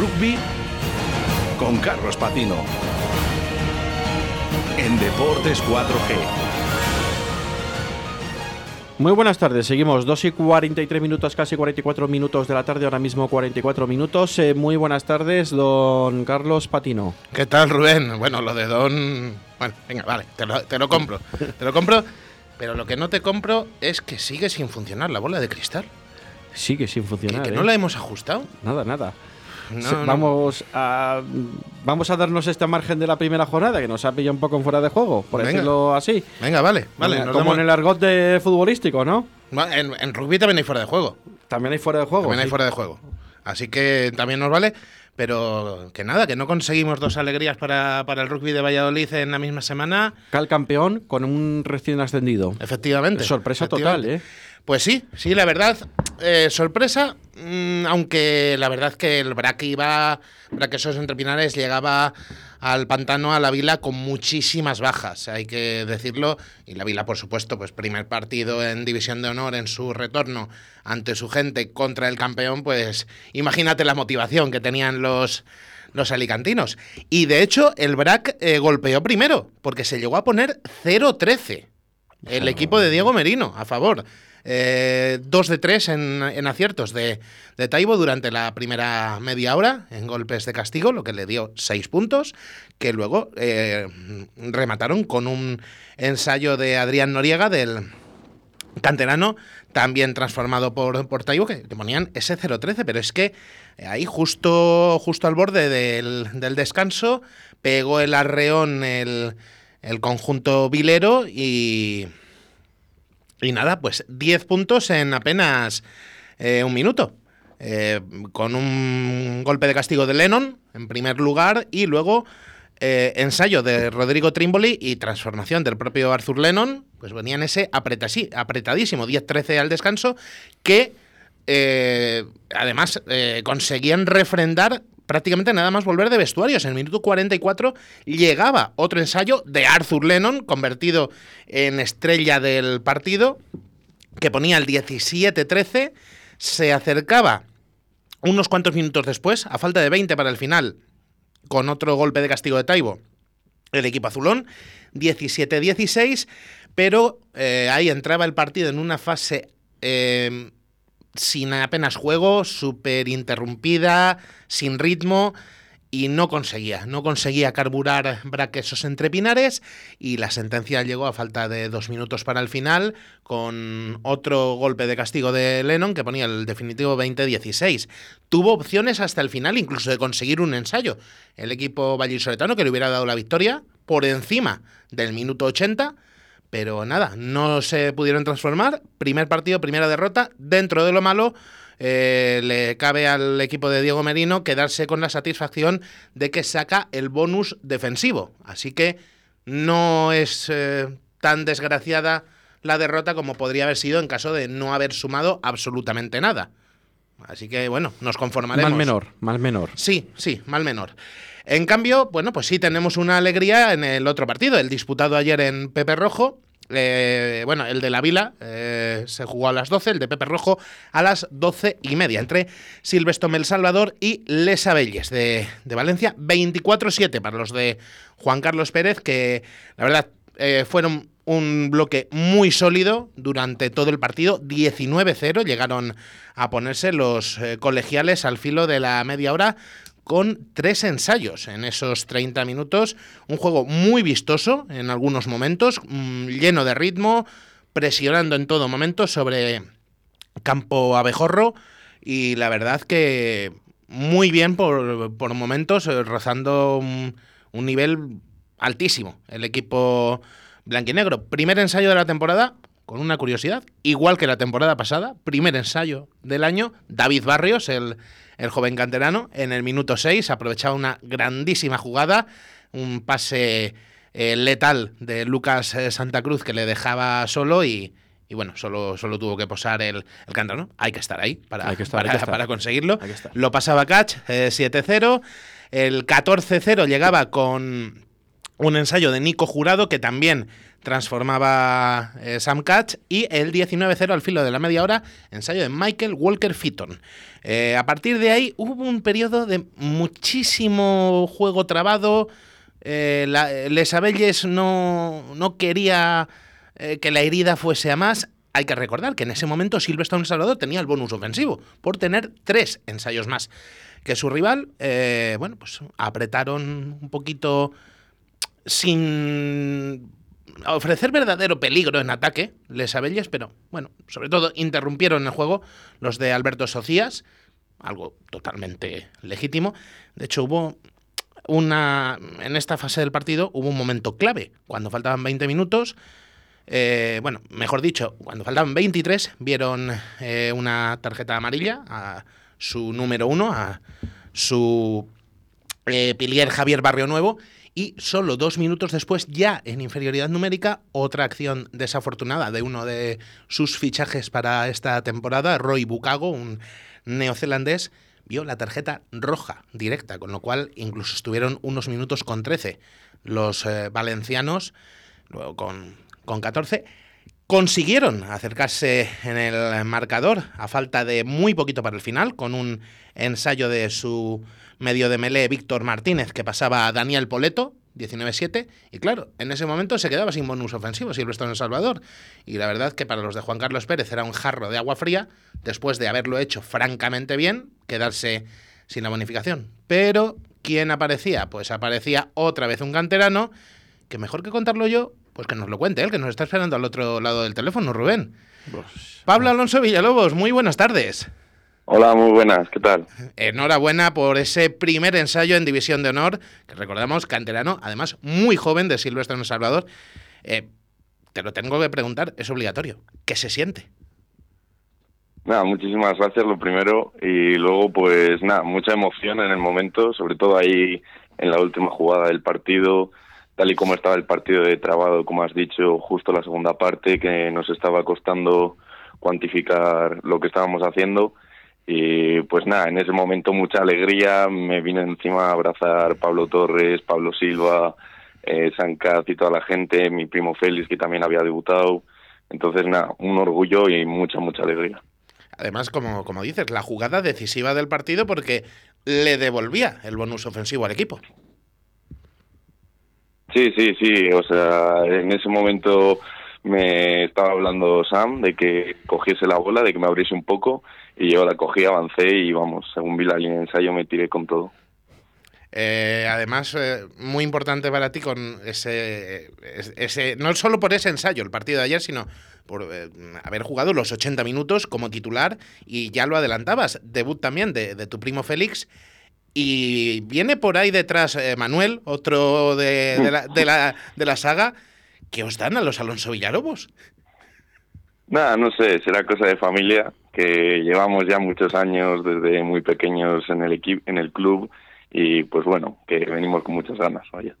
rugby con Carlos Patino. En Deportes 4G. Muy buenas tardes, seguimos 2 y 43 minutos, casi 44 minutos de la tarde, ahora mismo 44 minutos. Eh, muy buenas tardes, don Carlos Patino. ¿Qué tal, Rubén? Bueno, lo de don... Bueno, venga, vale, te lo, te lo compro. te lo compro, pero lo que no te compro es que sigue sin funcionar la bola de cristal. Sigue sin funcionar. Que, ¿eh? no la hemos ajustado. Nada, nada. No, Se- no. Vamos a vamos a darnos este margen de la primera jornada que nos ha pillado un poco en fuera de juego, por Venga. decirlo así. Venga, vale, vale. Venga, como damos- en el argot de futbolístico, ¿no? En, en rugby también hay fuera de juego. También hay fuera de juego. También hay sí. fuera de juego. Así que también nos vale. Pero que nada, que no conseguimos dos alegrías para, para el rugby de Valladolid en la misma semana. Cal campeón con un recién ascendido. Efectivamente. Sorpresa total, efectivamente. ¿eh? Pues sí, sí, la verdad, eh, sorpresa, mm, aunque la verdad que el Braque iba, Braquesos entre Pinares llegaba al pantano, a la Vila, con muchísimas bajas, hay que decirlo, y la Vila, por supuesto, pues primer partido en División de Honor en su retorno ante su gente contra el campeón, pues imagínate la motivación que tenían los, los alicantinos. Y de hecho, el Brac eh, golpeó primero, porque se llegó a poner 0-13. El equipo de Diego Merino, a favor. Eh, dos de tres en, en aciertos de, Taibo durante la primera media hora en golpes de castigo, lo que le dio seis puntos, que luego eh, remataron con un ensayo de Adrián Noriega del canterano, también transformado por, por Taibo, que, que ponían ese 0-13, pero es que ahí justo, justo al borde del, del descanso pegó el arreón el, el conjunto vilero y... Y nada, pues 10 puntos en apenas eh, un minuto. Eh, con un golpe de castigo de Lennon en primer lugar y luego eh, ensayo de Rodrigo Trimboli y transformación del propio Arthur Lennon, pues venían ese apretasi- apretadísimo 10-13 al descanso que eh, además eh, conseguían refrendar prácticamente nada más volver de vestuarios. En el minuto 44 llegaba otro ensayo de Arthur Lennon, convertido en estrella del partido, que ponía el 17-13, se acercaba unos cuantos minutos después, a falta de 20 para el final, con otro golpe de castigo de Taibo, el equipo azulón, 17-16, pero eh, ahí entraba el partido en una fase eh, sin apenas juego, súper interrumpida, sin ritmo, y no conseguía, no conseguía carburar Braquesos entre Pinares, y la sentencia llegó a falta de dos minutos para el final, con otro golpe de castigo de Lennon que ponía el definitivo 20-16. Tuvo opciones hasta el final, incluso de conseguir un ensayo. El equipo vallisoletano que le hubiera dado la victoria por encima del minuto 80, pero nada, no se pudieron transformar. Primer partido, primera derrota. Dentro de lo malo, eh, le cabe al equipo de Diego Merino quedarse con la satisfacción de que saca el bonus defensivo. Así que no es eh, tan desgraciada la derrota como podría haber sido en caso de no haber sumado absolutamente nada. Así que bueno, nos conformaremos. Mal menor, mal menor. Sí, sí, mal menor. En cambio, bueno, pues sí tenemos una alegría en el otro partido, el disputado ayer en Pepe Rojo. Eh, bueno, el de la Vila eh, se jugó a las 12, el de Pepe Rojo a las 12 y media, entre Silvestre Mel Salvador y Les Abelles de, de Valencia. 24-7 para los de Juan Carlos Pérez, que la verdad eh, fueron un bloque muy sólido durante todo el partido. 19-0 llegaron a ponerse los eh, colegiales al filo de la media hora con tres ensayos en esos 30 minutos. Un juego muy vistoso en algunos momentos, mm, lleno de ritmo, presionando en todo momento sobre campo abejorro y la verdad que muy bien por, por momentos, eh, rozando un, un nivel altísimo el equipo blanquinegro. Primer ensayo de la temporada, con una curiosidad, igual que la temporada pasada, primer ensayo del año, David Barrios, el, el joven canterano, en el minuto 6 aprovechaba una grandísima jugada, un pase eh, letal de Lucas eh, Santa Cruz que le dejaba solo y, y bueno, solo, solo tuvo que posar el, el canterano. Hay que estar ahí para, estar, para, que estar. para conseguirlo. Lo pasaba Catch, eh, 7-0. El 14-0 llegaba con un ensayo de Nico Jurado que también transformaba eh, Sam Catch y el 19-0 al filo de la media hora, ensayo de Michael Walker Fitton. Eh, a partir de ahí hubo un periodo de muchísimo juego trabado. Eh, Les Abelles no, no quería que la herida fuese a más. Hay que recordar que en ese momento Silverstone Salvador tenía el bonus ofensivo por tener tres ensayos más que su rival. bueno, pues apretaron un poquito sin ofrecer verdadero peligro en ataque, Les Abelles, pero bueno, sobre todo interrumpieron el juego los de Alberto Socias, algo totalmente legítimo. De hecho, hubo una. En esta fase del partido hubo un momento clave, cuando faltaban 20 minutos. Eh, bueno, mejor dicho, cuando faltaban 23, vieron eh, una tarjeta amarilla a su número uno, a su eh, pilier Javier Barrio Nuevo, y solo dos minutos después, ya en inferioridad numérica, otra acción desafortunada de uno de sus fichajes para esta temporada, Roy Bucago, un neozelandés, vio la tarjeta roja directa, con lo cual incluso estuvieron unos minutos con 13 los eh, valencianos, luego con, con 14 consiguieron acercarse en el marcador a falta de muy poquito para el final, con un ensayo de su medio de melee Víctor Martínez que pasaba a Daniel Poleto, 19-7, y claro, en ese momento se quedaba sin bonus ofensivo Silvestre en El Salvador. Y la verdad que para los de Juan Carlos Pérez era un jarro de agua fría, después de haberlo hecho francamente bien, quedarse sin la bonificación. Pero, ¿quién aparecía? Pues aparecía otra vez un canterano, que mejor que contarlo yo, pues que nos lo cuente él, que nos está esperando al otro lado del teléfono, Rubén. Pues, Pablo Alonso Villalobos, muy buenas tardes. Hola, muy buenas, ¿qué tal? Enhorabuena por ese primer ensayo en División de Honor, que recordamos, canterano, además muy joven de Silvestre en El Salvador. Eh, te lo tengo que preguntar, es obligatorio. ¿Qué se siente? Nada, muchísimas gracias, lo primero. Y luego, pues nada, mucha emoción en el momento, sobre todo ahí en la última jugada del partido, tal y como estaba el partido de trabado, como has dicho, justo la segunda parte, que nos estaba costando cuantificar lo que estábamos haciendo y pues nada, en ese momento mucha alegría, me vine encima a abrazar Pablo Torres, Pablo Silva, eh, Sancaz y toda la gente, mi primo Félix que también había debutado. Entonces nada, un orgullo y mucha, mucha alegría. Además, como, como dices, la jugada decisiva del partido porque le devolvía el bonus ofensivo al equipo. Sí, sí, sí. O sea, en ese momento me estaba hablando Sam de que cogiese la bola, de que me abriese un poco y yo la cogí, avancé y vamos, según vi la línea de ensayo me tiré con todo. Eh, además, eh, muy importante para ti con ese, ese, no solo por ese ensayo, el partido de ayer, sino por eh, haber jugado los 80 minutos como titular y ya lo adelantabas, debut también de, de tu primo Félix. Y viene por ahí detrás Manuel, otro de, de, la, de, la, de la saga, que os dan a los Alonso Villarobos. Nada, no sé, será cosa de familia, que llevamos ya muchos años desde muy pequeños en el equipo, en el club y pues bueno, que venimos con muchas ganas, vaya.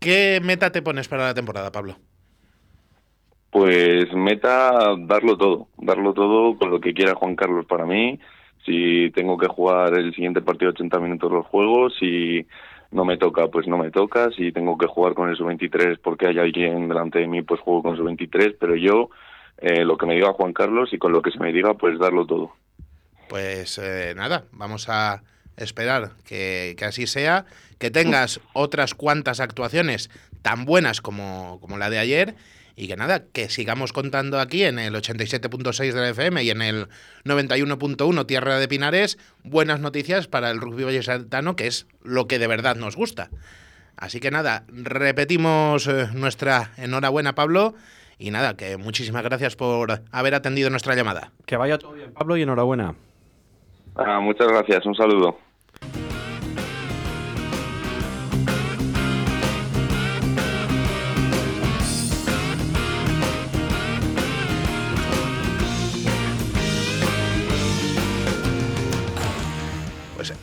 ¿Qué meta te pones para la temporada, Pablo? Pues meta darlo todo, darlo todo con lo que quiera Juan Carlos para mí. Si tengo que jugar el siguiente partido 80 minutos los juegos, si no me toca, pues no me toca. Si tengo que jugar con el sub-23 porque hay alguien delante de mí, pues juego con el sub-23. Pero yo, eh, lo que me diga Juan Carlos y con lo que se me diga, pues darlo todo. Pues eh, nada, vamos a esperar que, que, así sea, que tengas otras cuantas actuaciones tan buenas como, como la de ayer y que nada, que sigamos contando aquí en el 87.6 de la FM y en el 91.1 Tierra de Pinares buenas noticias para el rugby vallesaltano, que es lo que de verdad nos gusta. Así que nada, repetimos eh, nuestra enhorabuena, Pablo. Y nada, que muchísimas gracias por haber atendido nuestra llamada. Que vaya todo bien, Pablo, y enhorabuena. Ah, muchas gracias, un saludo.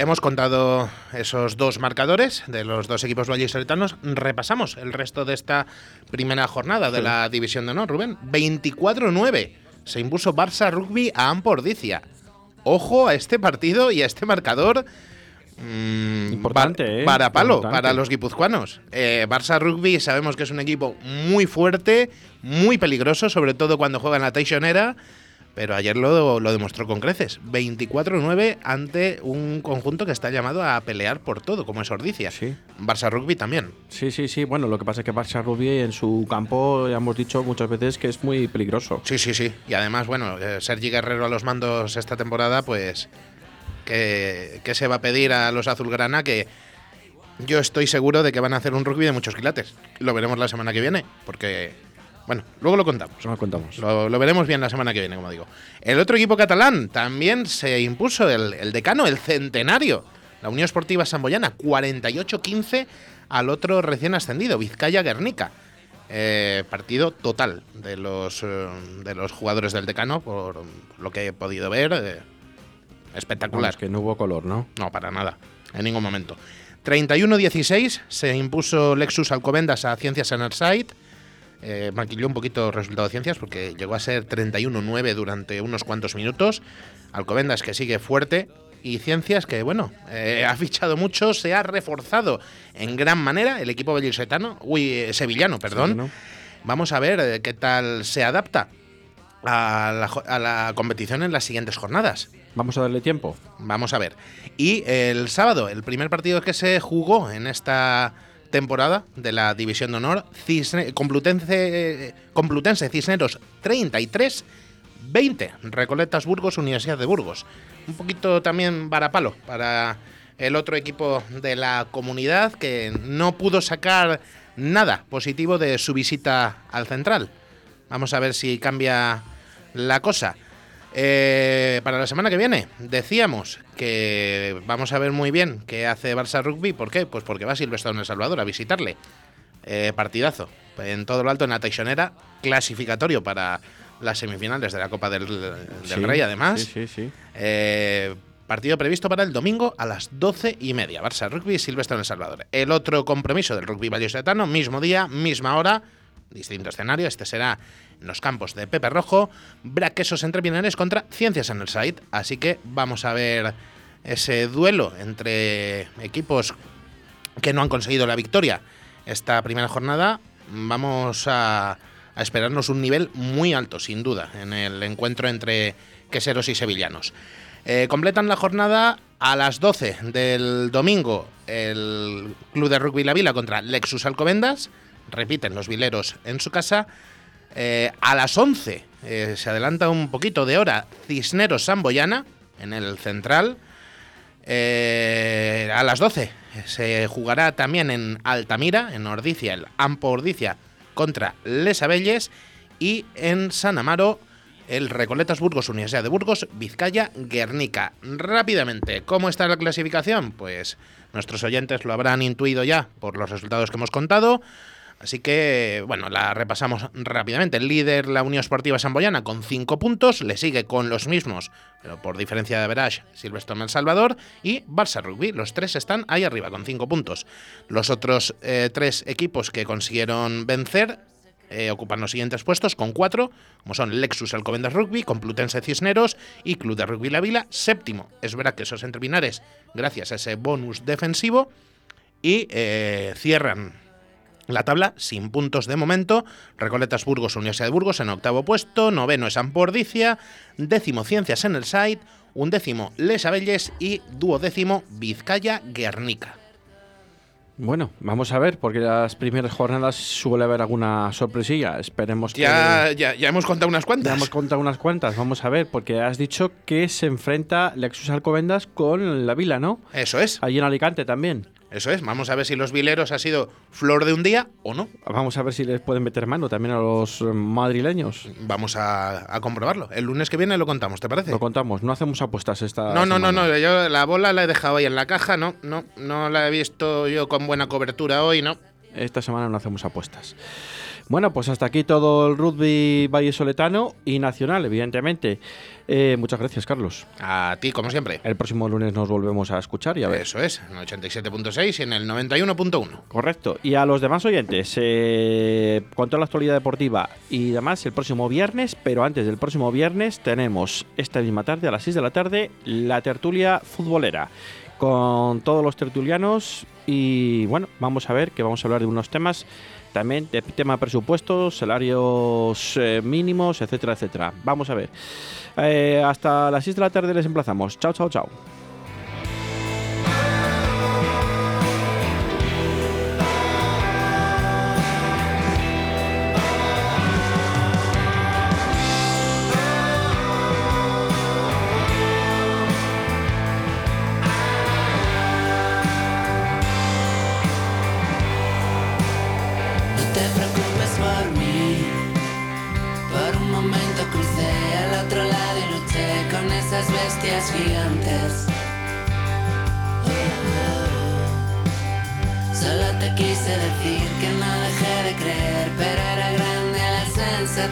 Hemos contado esos dos marcadores de los dos equipos vallisoletanos. Repasamos el resto de esta primera jornada de la División de Honor, Rubén. 24-9. Se impuso Barça Rugby a Ampordicia. Ojo a este partido y a este marcador mm, Importante, ¿eh? Para palo, Importante. para los guipuzcoanos. Eh, Barça Rugby sabemos que es un equipo muy fuerte, muy peligroso, sobre todo cuando juega en la Teixonera. Pero ayer lo, lo demostró con creces. 24-9 ante un conjunto que está llamado a pelear por todo, como es Ordicia. Sí. Barça Rugby también. Sí, sí, sí. Bueno, lo que pasa es que Barça Rugby en su campo ya hemos dicho muchas veces que es muy peligroso. Sí, sí, sí. Y además, bueno, eh, Sergi Guerrero a los mandos esta temporada, pues. Que, que se va a pedir a los azulgrana que yo estoy seguro de que van a hacer un rugby de muchos quilates. Lo veremos la semana que viene, porque. Bueno, luego lo contamos. Lo contamos. Lo, lo veremos bien la semana que viene, como digo. El otro equipo catalán también se impuso, el, el decano, el centenario. La Unión Esportiva Samboyana, 48-15 al otro recién ascendido, Vizcaya Guernica. Eh, partido total de los, eh, de los jugadores del decano, por lo que he podido ver. eh, espectacular. Vamos, que no hubo color, ¿no? No, para nada, en ningún momento. 31-16 se impuso Lexus Alcobendas a Ciencias Enerside. Eh, maquilló un poquito el resultado de Ciencias porque llegó a ser 31-9 durante unos cuantos minutos. Alcobendas que sigue fuerte y Ciencias que, bueno, eh, ha fichado mucho, se ha reforzado en gran manera el equipo bellisetano, uy, eh, sevillano, perdón. Sí, ¿no? Vamos a ver eh, qué tal se adapta a la, a la competición en las siguientes jornadas. Vamos a darle tiempo. Vamos a ver. Y el sábado, el primer partido que se jugó en esta temporada de la División de Honor, Cisne- Complutense, Complutense Cisneros 33, 20, Recoletas Burgos, Universidad de Burgos. Un poquito también varapalo para el otro equipo de la comunidad que no pudo sacar nada positivo de su visita al central. Vamos a ver si cambia la cosa. Eh, para la semana que viene, decíamos que vamos a ver muy bien qué hace Barça Rugby. ¿Por qué? Pues porque va Silvestre en El Salvador a visitarle. Eh, partidazo. En todo lo alto, en la Teixonera, clasificatorio para las semifinales de la Copa del, del Sí, Rey, además. Sí, sí, sí. Eh, partido previsto para el domingo a las doce y media. Barça Rugby, Silvestre en El Salvador. El otro compromiso del rugby vallisoletano, mismo día, misma hora, distinto escenario. Este será en los campos de Pepe Rojo, Braquesos entre Pinares contra Ciencias en el Site. Así que vamos a ver ese duelo entre equipos que no han conseguido la victoria esta primera jornada. Vamos a, a esperarnos un nivel muy alto, sin duda, en el encuentro entre queseros y sevillanos. Eh, completan la jornada a las 12 del domingo el Club de Rugby La Vila contra Lexus Alcobendas. Repiten los vileros en su casa. Eh, a las 11 eh, se adelanta un poquito de hora Cisneros Samboyana en el central. Eh, a las 12 se jugará también en Altamira, en Ordicia, el Ampo Ordicia contra Les Abelles. Y en San Amaro, el Recoletas Burgos, Universidad de Burgos, Vizcaya, Guernica. Rápidamente, ¿cómo está la clasificación? Pues nuestros oyentes lo habrán intuido ya por los resultados que hemos contado. Así que, bueno, la repasamos rápidamente. El líder, la Unión Esportiva Samboyana, con 5 puntos. Le sigue con los mismos, pero por diferencia de Verage, Silvestre El Salvador. Y Barça Rugby. Los tres están ahí arriba, con 5 puntos. Los otros eh, tres equipos que consiguieron vencer eh, ocupan los siguientes puestos con 4, como son Lexus Alcobendas Rugby, Complutense Cisneros y Club de Rugby La Vila. Séptimo, es verdad que esos entre Pinares, gracias a ese bonus defensivo. Y eh, cierran la tabla sin puntos de momento. Recoletas Burgos, Universidad de Burgos en octavo puesto. Noveno es Ampordicia. Décimo Ciencias en el site. Undécimo Les Abelles y duodécimo Vizcaya Guernica. Bueno, vamos a ver, porque las primeras jornadas suele haber alguna sorpresilla. Esperemos que. Ya, ya, ya hemos contado unas Ya cuantas. hemos contado unas cuantas, vamos a ver, porque has dicho que se enfrenta Lexus Alcobendas con la Vila, ¿no? Eso es, Allí en Alicante también. Eso es. Vamos a ver si los vileros ha sido flor de un día o no. Vamos a ver si les pueden meter mano también a los eh, madrileños. Vamos a, a comprobarlo. El lunes que viene lo contamos, ¿te parece? Lo contamos, no hacemos apuestas esta No, no, no, semana. no. Yo la bola la he dejado ahí en la caja, no, no, no la he visto yo con buena cobertura hoy, no. Esta semana no hacemos apuestas. Bueno, pues hasta aquí todo el rugby vallesoletano y nacional, evidentemente. Eh, muchas gracias, Carlos. A ti, como siempre. El próximo lunes nos volvemos a escuchar y a ver. Eso es, en el 87.6 y en el 91.1. Correcto. Y a los demás oyentes, eh, con toda la actualidad deportiva y demás, el próximo viernes, pero antes del próximo viernes, tenemos esta misma tarde, a las 6 de la tarde, la tertulia futbolera. con todos los tertulianos y bueno, vamos a ver que vamos a hablar de unos temas también de tema presupuestos, salarios eh, mínimos, etcétera, etcétera. Vamos a ver. Eh, hasta las 6 de la tarde les emplazamos. Chao, chao, chao.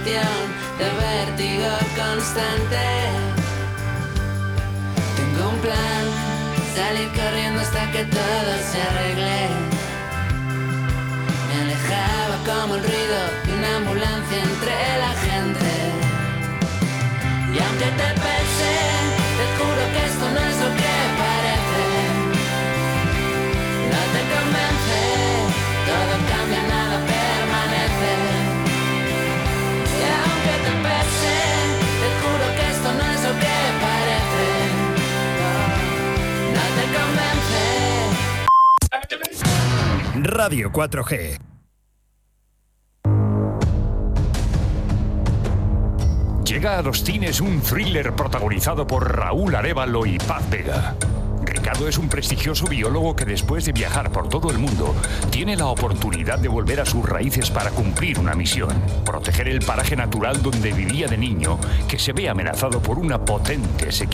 De vértigo constante. Tengo un plan, salir corriendo hasta que todo se arregle. Me alejaba como el Radio 4G. Llega a los cines un thriller protagonizado por Raúl Arevalo y Paz Vega. Ricardo es un prestigioso biólogo que después de viajar por todo el mundo tiene la oportunidad de volver a sus raíces para cumplir una misión, proteger el paraje natural donde vivía de niño que se ve amenazado por una potente sequía.